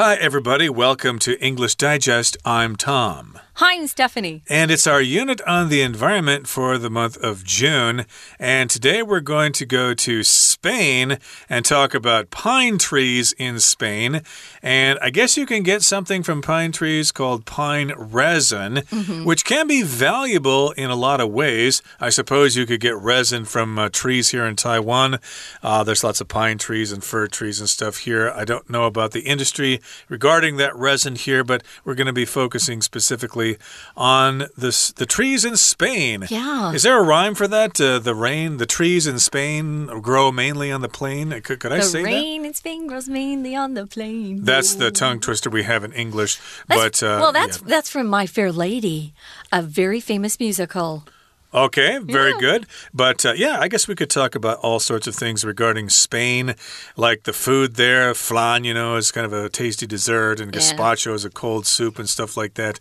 Hi, everybody. Welcome to English Digest. I'm Tom. Hi, I'm Stephanie. And it's our unit on the environment for the month of June. And today we're going to go to Spain and talk about pine trees in Spain. And I guess you can get something from pine trees called pine resin, mm -hmm. which can be valuable in a lot of ways. I suppose you could get resin from uh, trees here in Taiwan. Uh, there's lots of pine trees and fir trees and stuff here. I don't know about the industry regarding that resin here, but we're going to be focusing specifically on the the trees in Spain. Yeah. Is there a rhyme for that? Uh, the rain, the trees in Spain grow mainly on the plain. Could, could I say that? The rain in Spain grows mainly on the plain. That's the tongue twister we have in English. That's, but uh, well, that's yeah. that's from My Fair Lady, a very famous musical. Okay, very yeah. good. But uh, yeah, I guess we could talk about all sorts of things regarding Spain, like the food there. Flan, you know, is kind of a tasty dessert, and gazpacho is a cold soup and stuff like that.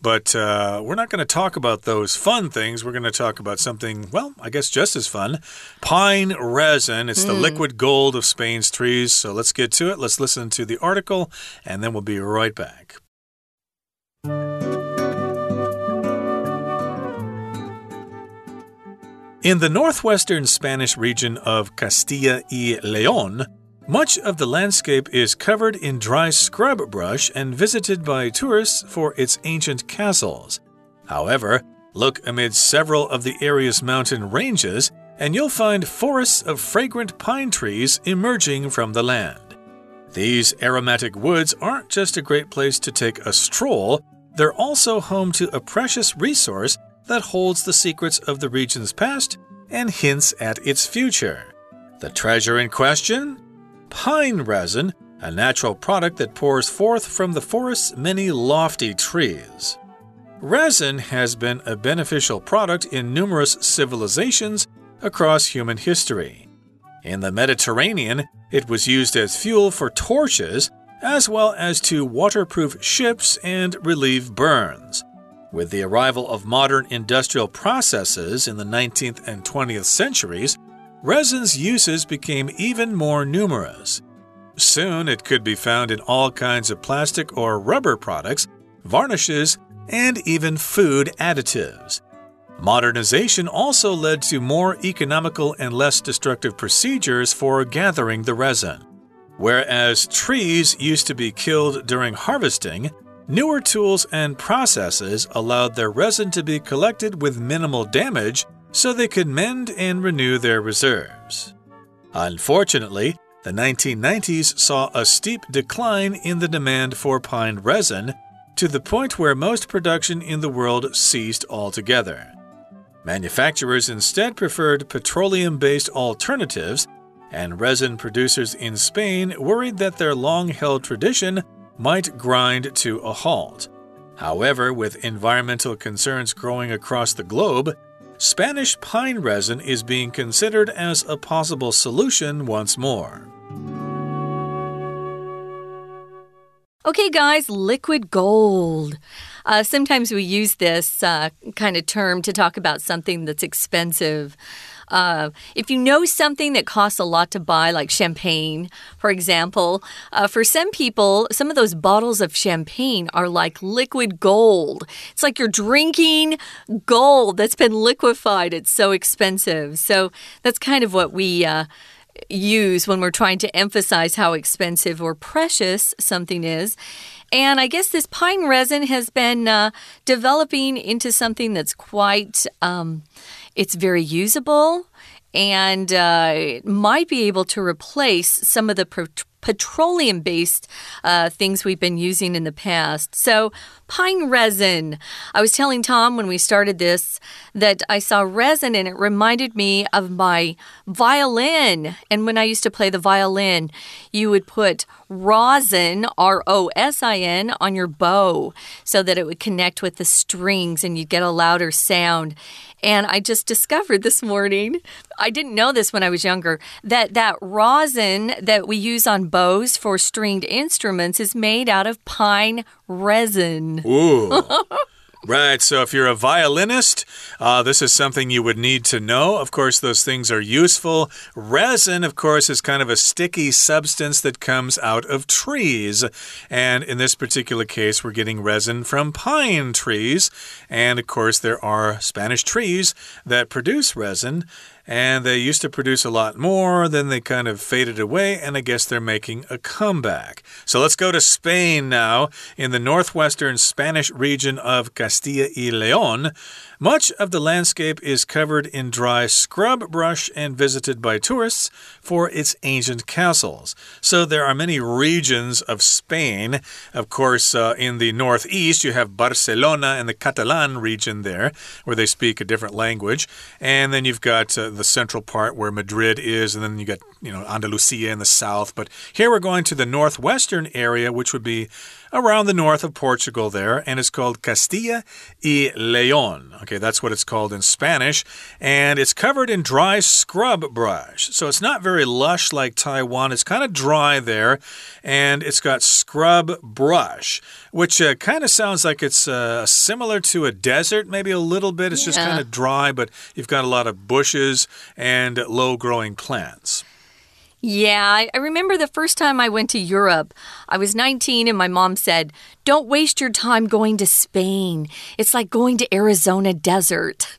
But uh, we're not going to talk about those fun things. We're going to talk about something, well, I guess just as fun pine resin. It's mm. the hmm. liquid gold of Spain's trees. So let's get to it. Let's listen to the article, and then we'll be right back. In the northwestern Spanish region of Castilla y León, much of the landscape is covered in dry scrub brush and visited by tourists for its ancient castles. However, look amid several of the area's mountain ranges, and you'll find forests of fragrant pine trees emerging from the land. These aromatic woods aren't just a great place to take a stroll, they're also home to a precious resource that holds the secrets of the region's past and hints at its future. The treasure in question? pine resin, a natural product that pours forth from the forest's many lofty trees. Resin has been a beneficial product in numerous civilizations across human history. In the Mediterranean, it was used as fuel for torches, as well as to waterproof ships and relieve burns. With the arrival of modern industrial processes in the 19th and 20th centuries, resin's uses became even more numerous. Soon it could be found in all kinds of plastic or rubber products, varnishes, and even food additives. Modernization also led to more economical and less destructive procedures for gathering the resin. Whereas trees used to be killed during harvesting, newer tools and processes allowed their resin to be collected with minimal damage so they could mend and renew their reserves. Unfortunately, the 1990s saw a steep decline in the demand for pine resin to the point where most production in the world ceased altogether. Manufacturers instead preferred petroleum based alternatives, and resin producers in Spain worried that their long held tradition might grind to a halt. However, with environmental concerns growing across the globe, Spanish pine resin is being considered as a possible solution once more. Okay, guys, liquid gold. Uh, sometimes we use this uh, kind of term to talk about something that's expensive. Uh, if you know something that costs a lot to buy, like champagne, for example, uh, for some people, some of those bottles of champagne are like liquid gold. It's like you're drinking gold that's been liquefied. It's so expensive. So that's kind of what we. Uh, use when we're trying to emphasize how expensive or precious something is. And I guess this pine resin has been uh, developing into something that's quite um, it's very usable and uh, might be able to replace some of the petroleum based uh, things we've been using in the past. So, pine resin. I was telling Tom when we started this that I saw resin and it reminded me of my violin. And when I used to play the violin, you would put rosin, R O S I N, on your bow so that it would connect with the strings and you'd get a louder sound. And I just discovered this morning, I didn't know this when I was younger, that that rosin that we use on bows for stringed instruments is made out of pine resin. Ooh. Right. So if you're a violinist, uh, this is something you would need to know. Of course, those things are useful. Resin, of course, is kind of a sticky substance that comes out of trees. And in this particular case, we're getting resin from pine trees. And of course, there are Spanish trees that produce resin and they used to produce a lot more, then they kind of faded away, and I guess they're making a comeback. So let's go to Spain now. In the northwestern Spanish region of Castilla y Leon, much of the landscape is covered in dry scrub brush and visited by tourists for its ancient castles. So there are many regions of Spain. Of course, uh, in the northeast, you have Barcelona and the Catalan region there, where they speak a different language. And then you've got uh, the central part where Madrid is, and then you got, you know, Andalusia in the south. But here we're going to the northwestern area, which would be around the north of Portugal there, and it's called Castilla y León. Okay, that's what it's called in Spanish, and it's covered in dry scrub brush. So it's not very lush like Taiwan. It's kind of dry there, and it's got scrub brush, which uh, kind of sounds like it's uh, similar to a desert, maybe a little bit. It's yeah. just kind of dry, but you've got a lot of bushes and low growing plants. Yeah, I, remember the first time I went to Europe. I was 19 and my mom said, Don't waste your time going to Spain. It's like going to Arizona desert.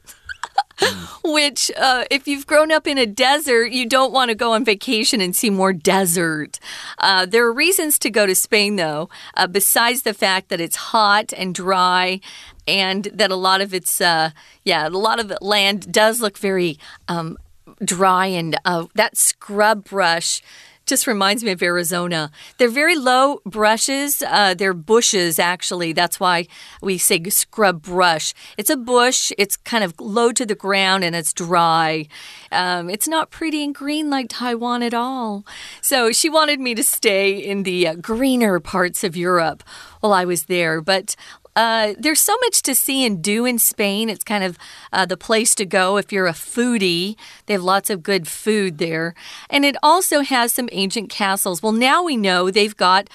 Which, uh, if you've grown up in a desert, you don't want to go on vacation and see more desert. Uh, there are reasons to go to Spain, though, uh, besides the fact that it's hot and dry and that a lot of its, uh, yeah, a lot of land does look very um, dry and uh, that scrub brush just reminds me of Arizona. They're very low brushes. Uh, they're bushes, actually. That's why we say scrub brush. It's a bush, it's kind of low to the ground and it's dry. Um, it's not pretty and green like Taiwan at all. So she wanted me to stay in the uh, greener parts of Europe while I was there. But uh, there's so much to see and do in Spain. It's kind of uh, the place to go if you're a foodie. They have lots of good food there. And it also has some ancient castles. Well, now we know they've got.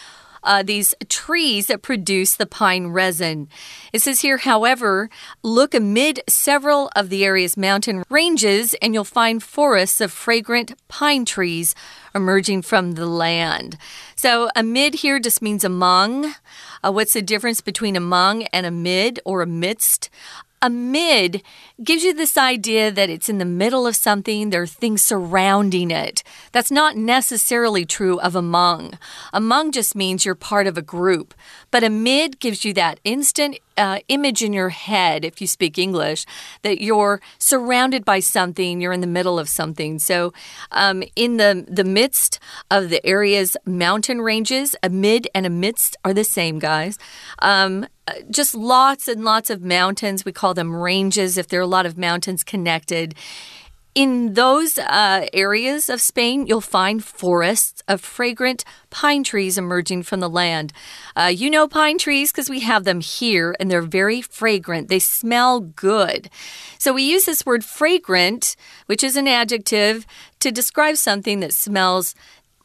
Uh, these trees that produce the pine resin. It says here, however, look amid several of the area's mountain ranges and you'll find forests of fragrant pine trees emerging from the land. So, amid here just means among. Uh, what's the difference between among and amid or amidst? Amid gives you this idea that it's in the middle of something, there are things surrounding it. That's not necessarily true of among. Among just means you're part of a group, but amid gives you that instant uh, image in your head, if you speak English, that you're surrounded by something, you're in the middle of something. So, um, in the, the midst of the area's mountain ranges, amid and amidst are the same, guys. Um, just lots and lots of mountains. We call them ranges if they're a lot of mountains connected. In those uh, areas of Spain, you'll find forests of fragrant pine trees emerging from the land. Uh, you know pine trees because we have them here and they're very fragrant. They smell good. So we use this word fragrant, which is an adjective, to describe something that smells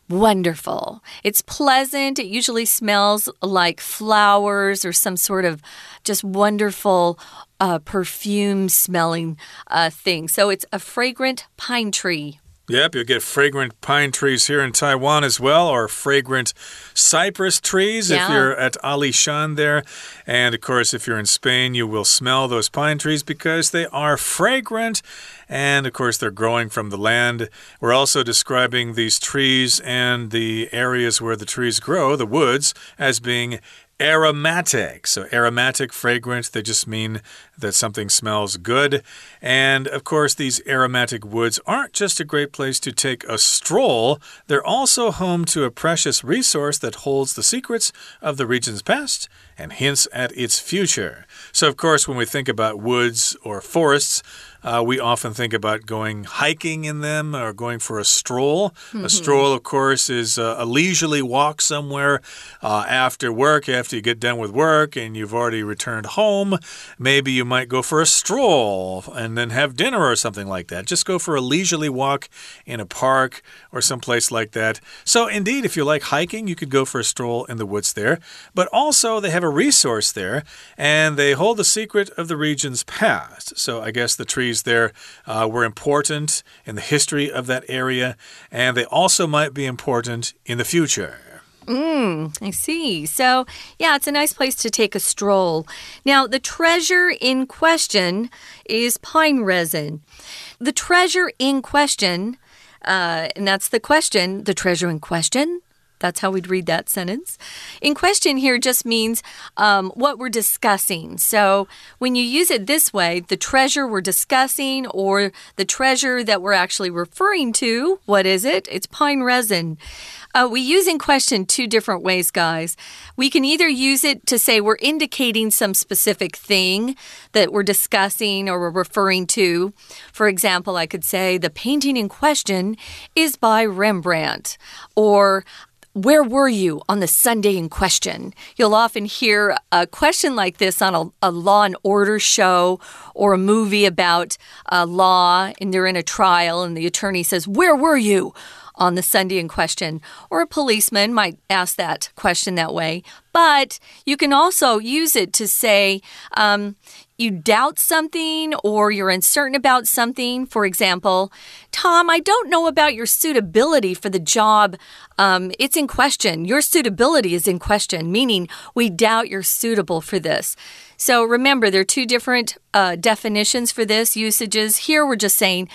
wonderful. It's pleasant. It usually smells like flowers or some sort of just wonderful uh, perfume smelling uh, thing. So it's a fragrant pine tree. Yep, you'll get fragrant pine trees here in Taiwan as well, or fragrant cypress trees yeah. if you're at Alishan there. And of course, if you're in Spain, you will smell those pine trees because they are fragrant. And of course, they're growing from the land. We're also describing these trees and the areas where the trees grow, the woods, as being aromatic. So, aromatic, fragrant, they just mean that something smells good. And of course, these aromatic woods aren't just a great place to take a stroll, they're also home to a precious resource that holds the secrets of the region's past and hints at its future. So, of course, when we think about woods or forests, uh, we often think about going hiking in them or going for a stroll. Mm -hmm. A mm-hmm. stroll, of course, is a leisurely walk somewhere uh, after work, after you get done with work and you've already returned home. Maybe you might go for a stroll and then have dinner or something like that. Just go for a leisurely walk in a park or someplace like that. So, indeed, if you like hiking, you could go for a stroll in the woods there. But also, they have a a resource there, and they hold the secret of the region's past. So I guess the trees there uh, were important in the history of that area, and they also might be important in the future. Mm, I see. So, yeah, it's a nice place to take a stroll. Now, the treasure in question is pine resin. The treasure in question, uh, and that's the question, the treasure in question that's how we'd read that sentence. In question here just means um, what we're discussing. So when you use it this way, the treasure we're discussing or the treasure that we're actually referring to, what is it? It's pine resin. Uh, we use in question two different ways, guys. We can either use it to say we're indicating some specific thing that we're discussing or we're referring to. For example, I could say the painting in question is by Rembrandt, or where were you on the Sunday in question? You'll often hear a question like this on a, a law and order show or a movie about uh, law, and they're in a trial, and the attorney says, Where were you? on the Sunday in question. Or a policeman might ask that question that way. But you can also use it to say, um, you doubt something or you're uncertain about something. For example, Tom, I don't know about your suitability for the job. Um, it's in question. Your suitability is in question, meaning we doubt you're suitable for this. So remember, there are two different uh, definitions for this, usages. Here we're just saying,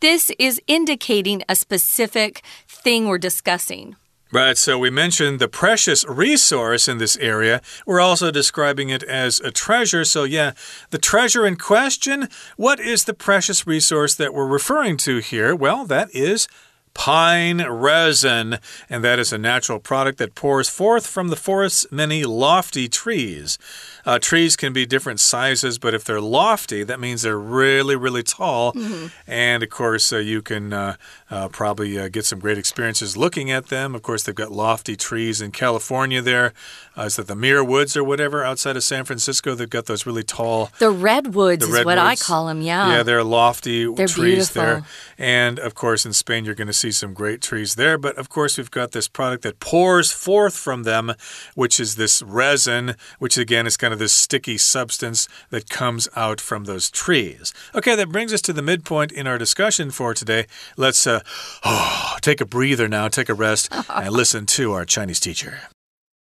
this is indicating a specific thing we're discussing. Right, so we mentioned the precious resource in this area. We're also describing it as a treasure. So, yeah, the treasure in question, what is the precious resource that we're referring to here? Well, that is pine resin, and that is a natural product that pours forth from the forest's many lofty trees. Uh, trees can be different sizes, but if they're lofty, that means they're really, really tall. Mm -hmm. And of course, uh, you can uh, uh probably uh, get some great experiences looking at them. Of course, they've got lofty trees in California there. Uh, is that the Muir Woods or whatever outside of San Francisco? They've got those really tall. The redwoods the is what I call them, yeah. Yeah, they're lofty they're trees beautiful. there. And of course, in Spain, you're going to see some great trees there. But of course, we've got this product that pours forth from them, which is this resin, which again is kind of of this sticky substance that comes out from those trees. Okay, that brings us to the midpoint in our discussion for today. Let's uh, oh, take a breather now, take a rest, and listen to our Chinese teacher.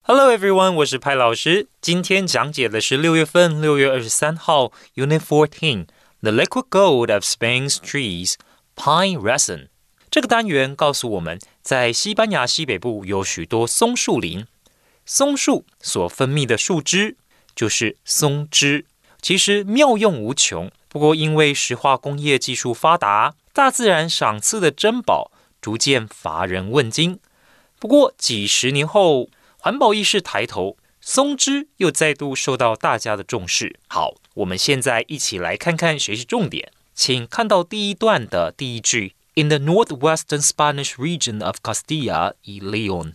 Hello everyone，我是派老师。今天讲解的是六月份六月二十三号 Unit Fourteen The Liquid Gold of Spain's Trees Pine Resin。这个单元告诉我们在西班牙西北部有许多松树林，松树所分泌的树脂就是松脂，其实妙用无穷。不过，因为石化工业技术发达， 大自然赏赐的珍宝逐渐乏人问津。不过，几十年后，环保意识抬头，松枝又再度受到大家的重视。好，我们现在一起来看看学习重点，请看到第一段的第一句：In the northwestern Spanish region of Castilla y León。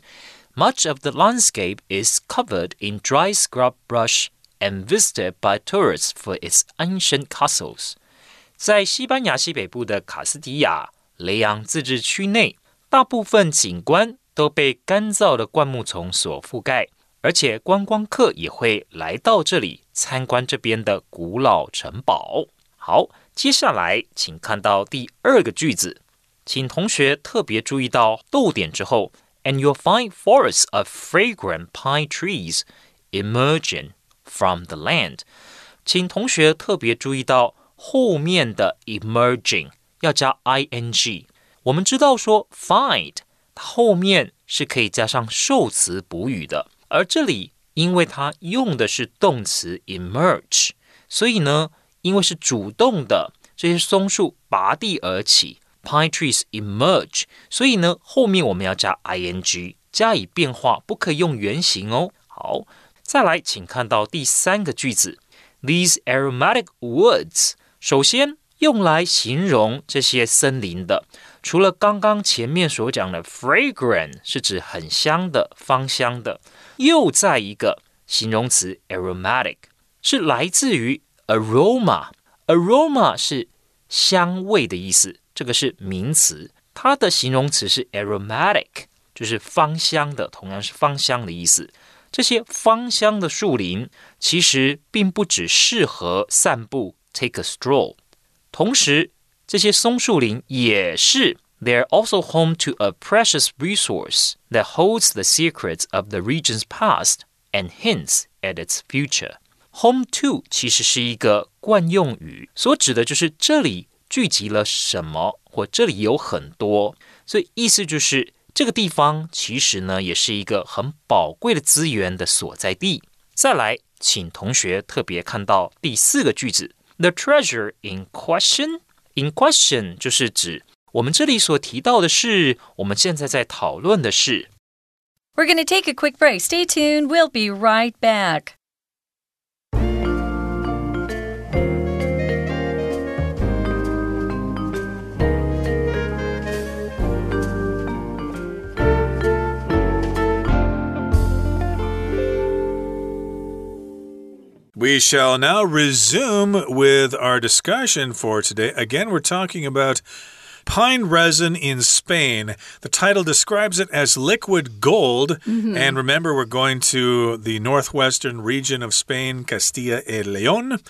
Much of the landscape is covered in dry scrub brush and visited by tourists for its ancient castles. 在西班牙西北部的卡斯蒂亚雷昂自治区内，大部分景观都被干燥的灌木丛所覆盖，而且观光客也会来到这里参观这边的古老城堡。好，接下来请看到第二个句子，请同学特别注意到逗点之后 and you'll find forests of fragrant pine trees emerging from the land。请同学特别注意到后面的 emerging 要加 ing。我们知道说 find 后面是可以加上受词补语的，而这里因为它用的是动词 emerge，所以呢，因为是主动的，这些松树拔地而起。Pine trees emerge，所以呢，后面我们要加 ing 加以变化，不可以用原形哦。好，再来，请看到第三个句子，These aromatic woods，首先用来形容这些森林的，除了刚刚前面所讲的 fragrant 是指很香的、芳香的，又在一个形容词 aromatic 是来自于 aroma，aroma 是香味的意思。这个是名词，它的形容词是 aromatic，就是芳香的，同样是芳香的意思。这些芳香的树林其实并不只适合散步 （take a stroll），同时这些松树林也是 they're also home to a precious resource that holds the secrets of the region's past and hints at its future. Home to 其实是一个惯用语，所指的就是这里聚集了什么，或这里有很多，所以意思就是这个地方其实呢也是一个很宝贵的资源的所在地。再来，请同学特别看到第四个句子 ：The treasure in question。In question 就是指我们这里所提到的是，我们现在在讨论的是。We're going to take a quick break. Stay tuned. We'll be right back. We shall now resume with our discussion for today. Again, we're talking about pine resin in Spain. The title describes it as liquid gold. Mm -hmm. And remember, we're going to the northwestern region of Spain, Castilla y León.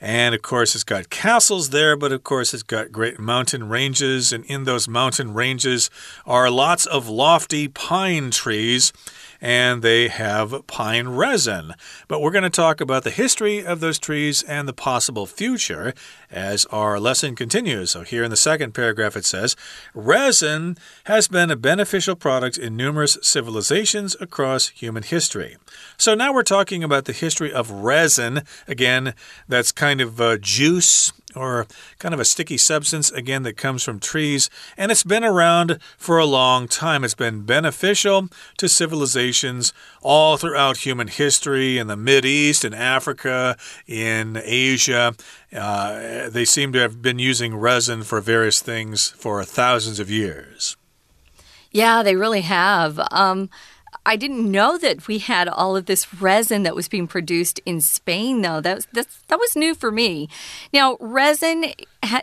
And of course, it's got castles there, but of course, it's got great mountain ranges. And in those mountain ranges are lots of lofty pine trees and they have pine resin. But we're going to talk about the history of those trees and the possible future as our lesson continues. So, here in the second paragraph, it says resin has been a beneficial product in numerous civilizations across human history. So, now we're talking about the history of resin. Again, that's kind of uh, juice or kind of a sticky substance, again, that comes from trees. And it's been around for a long time. It's been beneficial to civilizations all throughout human history in the East, in Africa, in Asia. Uh, they seem to have been using resin for various things for thousands of years. Yeah, they really have. Um, I didn't know that we had all of this resin that was being produced in Spain, though. That was, that was new for me. Now, resin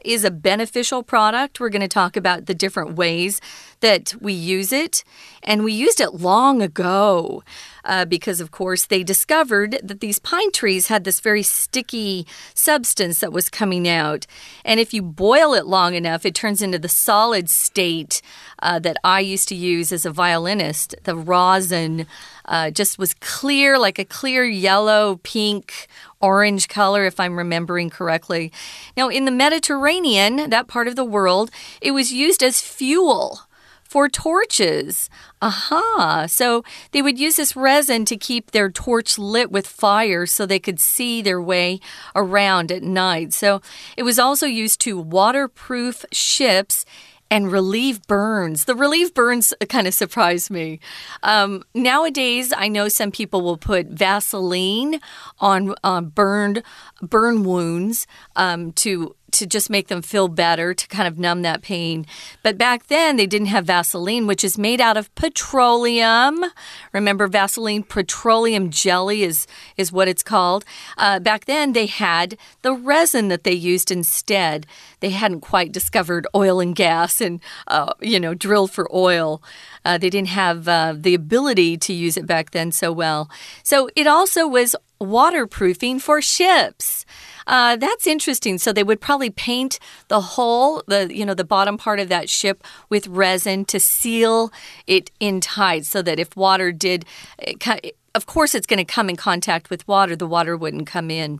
is a beneficial product. We're going to talk about the different ways that we use it. And we used it long ago uh, because, of course, they discovered that these pine trees had this very sticky substance that was coming out. And if you boil it long enough, it turns into the solid state uh, that I used to use as a violinist, the rosin. Uh, just was clear, like a clear yellow, pink, orange color, if I'm remembering correctly. Now, in the Mediterranean, that part of the world, it was used as fuel for torches. Aha. So they would use this resin to keep their torch lit with fire so they could see their way around at night. So it was also used to waterproof ships and relieve burns. The relieve burns kind of surprised me. Um, nowadays, I know some people will put Vaseline on uh, burned burn wounds um, to to just make them feel better, to kind of numb that pain. But back then, they didn't have Vaseline, which is made out of petroleum. Remember, Vaseline petroleum jelly is, is what it's called. Uh, back then, they had the resin that they used instead. They hadn't quite discovered oil and gas and, uh, you know, drilled for oil. Uh, they didn't have uh, the ability to use it back then so well. So it also was waterproofing for ships. Uh, that's interesting. So they would probably paint the whole, the you know the bottom part of that ship with resin to seal it in tight, so that if water did, of course, it's going to come in contact with water. The water wouldn't come in.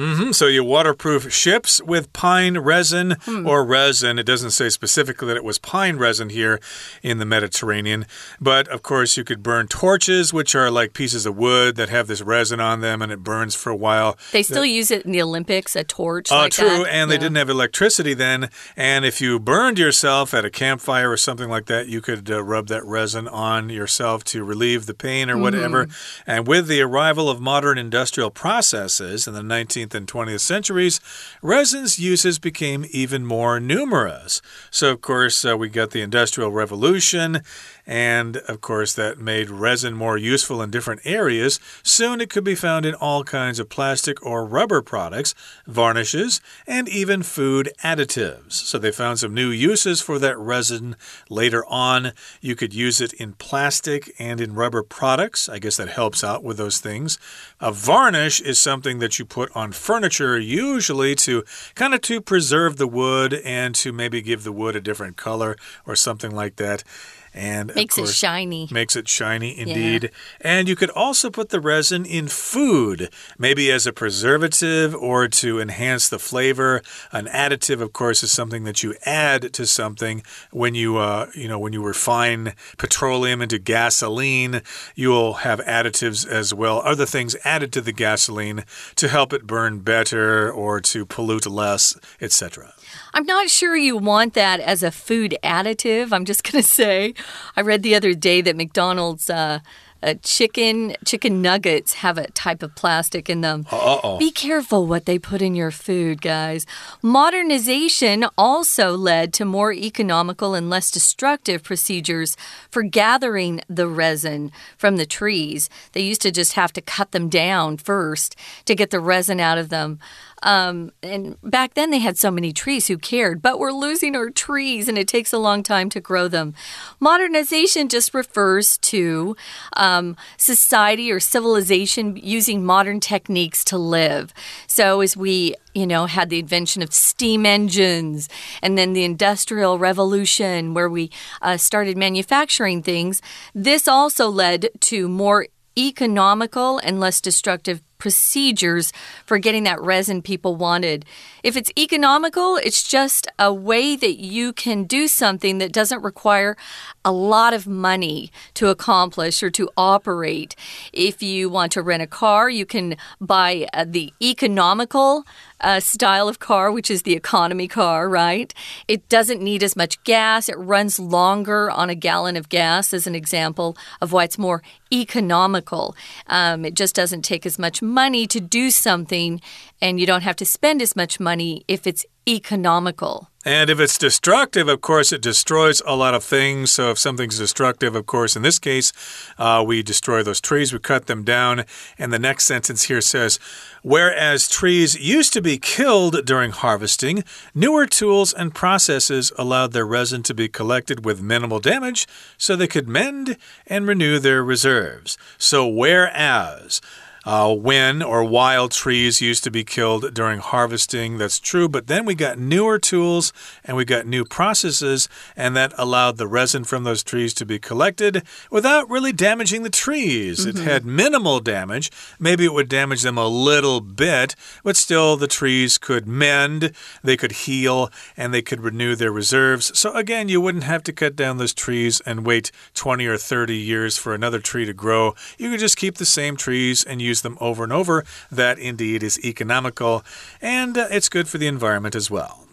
Mm -hmm. So you waterproof ships with pine resin hmm. or resin. It doesn't say specifically that it was pine resin here in the Mediterranean. But of course, you could burn torches, which are like pieces of wood that have this resin on them and it burns for a while. They still the, use it in the Olympics, a torch. Uh, like true. That. And they didn't have electricity then. And if you burned yourself at a campfire or something like that, you could uh, rub that resin on yourself to relieve the pain or whatever. Mm. And with the arrival of modern industrial processes in the 19th 19th and 20th centuries, resin's uses became even more numerous. So, of course, uh, we got the Industrial Revolution, And of course, that made resin more useful in different areas. Soon it could be found in all kinds of plastic or rubber products, varnishes, and even food additives. So they found some new uses for that resin later on. You could use it in plastic and in rubber products. I guess that helps out with those things. A varnish is something that you put on furniture, usually to kind of to preserve the wood and to maybe give the wood a different color or something like that and makes course, it shiny. Makes it shiny indeed. Yeah. And you could also put the resin in food, maybe as a preservative or to enhance the flavor. An additive, of course, is something that you add to something when you, uh, you know, when you refine petroleum into gasoline. You will have additives as well, other things added to the gasoline to help it burn better or to pollute less, etc. I'm not sure you want that as a food additive. I'm just going to say, I read the other day that McDonald's. Uh, uh, chicken chicken nuggets have a type of plastic in them. Uh -oh. Be careful what they put in your food, guys. Modernization also led to more economical and less destructive procedures for gathering the resin from the trees. They used to just have to cut them down first to get the resin out of them. Um, and back then they had so many trees who cared, but we're losing our trees and it takes a long time to grow them. Modernization just refers to um, society or civilization using modern techniques to live. So as we you know, had the invention of steam engines and then the Industrial Revolution, where we uh, started manufacturing things. This also led to more economical and less destructive procedures for getting that resin people wanted. If it's economical, it's just a way that you can do something that doesn't require a lot of money to accomplish or to operate. If you want to rent a car, you can buy uh, the economical uh, style of car, which is the economy car, right? It doesn't need as much gas. It runs longer on a gallon of gas, as an example of why it's more economical. Um, it just doesn't take as much money to do something, and you don't have to spend as much money if it's economical. And if it's destructive, of course, it destroys a lot of things. So if something's destructive, of course, in this case, uh, we destroy those trees, we cut them down. And the next sentence here says, Whereas trees used to be killed during harvesting, newer tools and processes allowed their resin to be collected with minimal damage so they could mend and renew their reserves. So, whereas uh, when or wild trees used to be killed during harvesting. That's true. But then we got newer tools and we got new processes, and that allowed the resin from those trees to be collected without really damaging the trees. Mm -hmm. It mm-hmm. had minimal damage. Maybe it would damage them a little bit, but still the trees could mend, they could heal, and they could renew their reserves. So again, you wouldn't have to cut down those trees and wait 20 or 30 years for another tree to grow. You could just keep the same trees and use use them over and over. That indeed is economical and uh, it's good for the environment as well.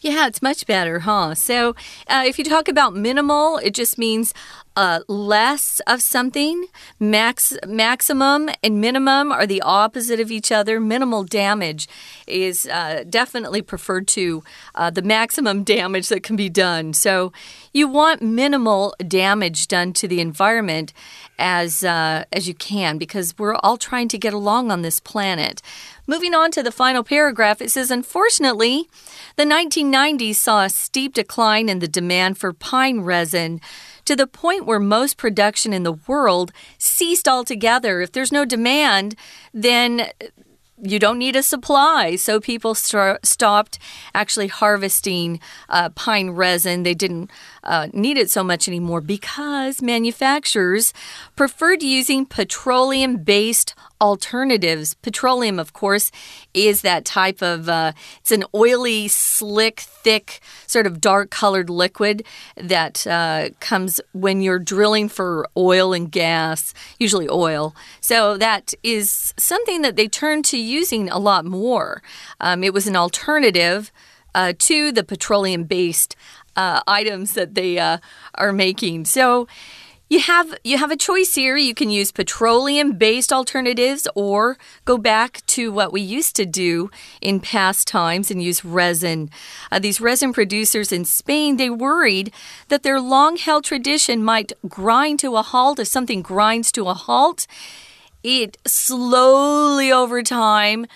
Yeah, it's much better, huh? So, uh, if you talk about minimal, it just means uh, less of something. Max, maximum and minimum are the opposite of each other. Minimal damage is uh, definitely preferred to uh, the maximum damage that can be done. So you want minimal damage done to the environment as uh, as you can because we're all trying to get along on this planet. Moving on to the final paragraph, it says, unfortunately, the 1990s saw a steep decline in the demand for pine resin to the point where most production in the world ceased altogether. If there's no demand, then you don't need a supply. So people st stopped actually harvesting uh, pine resin. They didn't uh, need it so much anymore because manufacturers preferred using petroleum based alternatives. Petroleum, of course, is that type of uh, it's an oily, slick, thick, sort of dark colored liquid that uh, comes when you're drilling for oil and gas, usually oil. So that is something that they turned to using a lot more. Um, it was an alternative. Uh, to the petroleum based uh, items that they uh, are making. So, You have you have a choice here. You can use petroleum-based alternatives or go back to what we used to do in past times and use resin. Uh, these resin producers in Spain, they worried that their long-held tradition might grind to a halt. If something grinds to a halt, it slowly over time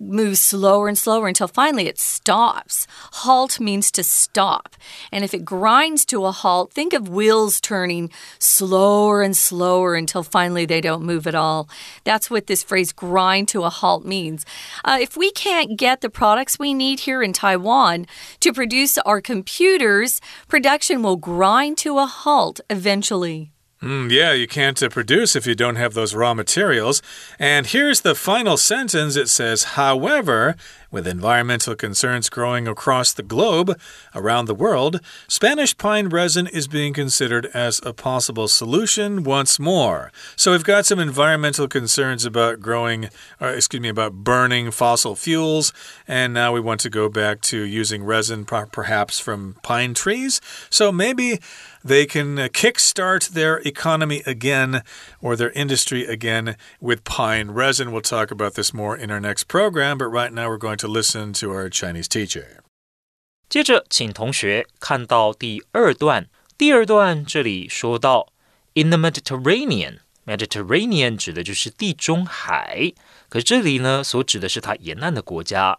moves slower and slower until finally it stops. Halt means to stop. And if it grinds to a halt, think of wheels turning slower and slower until finally they don't move at all. That's what this phrase grind to a halt means. Uh, if we can't get the products we need here in Taiwan to produce our computers, production will grind to a halt eventually. Mm, yeah, you can't uh, produce if you don't have those raw materials. And here's the final sentence it says, however, with environmental concerns growing across the globe, around the world, Spanish pine resin is being considered as a possible solution once more. So we've got some environmental concerns about growing, or excuse me, about burning fossil fuels, and now we want to go back to using resin perhaps from pine trees. So maybe they can uh, kickstart their economy again or their industry again with pine resin. We'll talk about this more in our next program, but right now we're going to listen to our Chinese teacher. 接着，请同学看到第二段。第二段这里说到，in the Mediterranean。Mediterranean 指的就是地中海，可这里呢所指的是它沿岸的国家。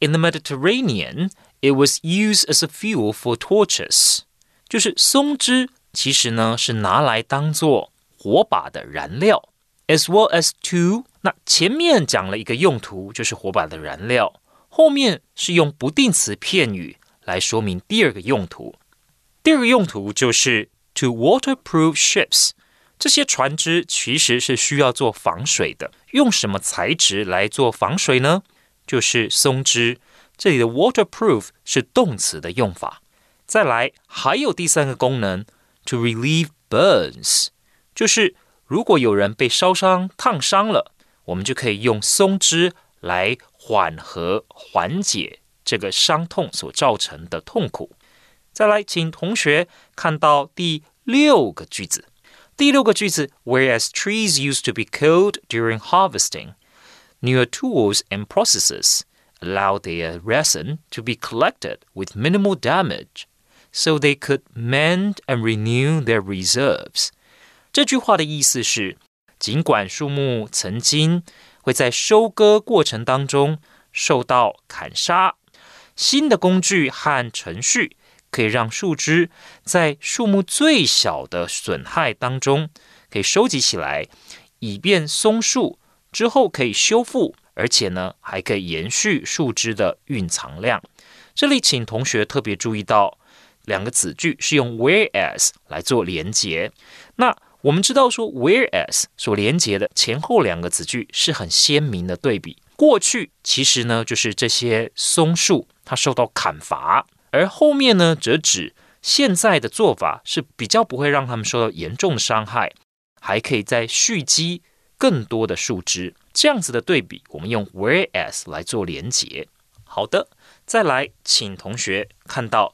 In the Mediterranean, it was used as a fuel for torches。 就是松枝其实呢是拿来当做火把的燃料，as well as to。那前面讲了一个用途，就是火把的燃料，后面是用不定词片语来说明第二个用途。第二个用途就是 to waterproof ships。这些船只其实是需要做防水的，用什么材质来做防水呢？就是松枝。这里的 waterproof 是动词的用法。再来，还有第三个功能，to relieve burns，就是如果有人被烧伤、烫伤了，我们就可以用松枝来缓和、缓解这个伤痛所造成的痛苦。再来，请同学看到第六个句子。第六个句子，Whereas trees used to be killed during harvesting, newer tools and processes allow their resin to be collected with minimal damage. So they could mend and renew their reserves。这句话的意思是，尽管树木曾经会在收割过程当中受到砍杀，新的工具和程序可以让树枝在树木最小的损害当中可以收集起来，以便松树之后可以修复，而且呢还可以延续树枝的蕴藏量。这里请同学特别注意到。两个子句是用 whereas 来做连结。那我们知道说 whereas 所连结的前后两个子句是很鲜明的对比。过去其实呢就是这些松树它受到砍伐，而后面呢则指现在的做法是比较不会让他们受到严重的伤害，还可以再蓄积更多的树枝。这样子的对比，我们用 whereas 来做连结。好的，再来，请同学看到。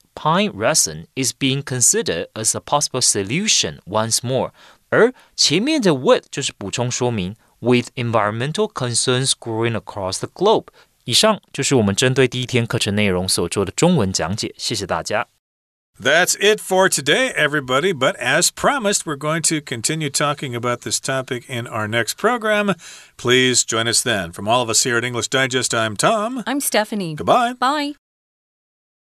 pine resin is being considered as a possible solution once more。而前面的 with 就是补充说明 with environmental concerns growing across the globe。以上就是我们针对第一天课程内容所做的中文讲解，谢谢大家。That's it for today, everybody. But as promised, we're going to continue talking about this topic in our next program. Please join us then. From all of us here at English Digest, I'm Tom. I'm Stephanie. Goodbye. Bye.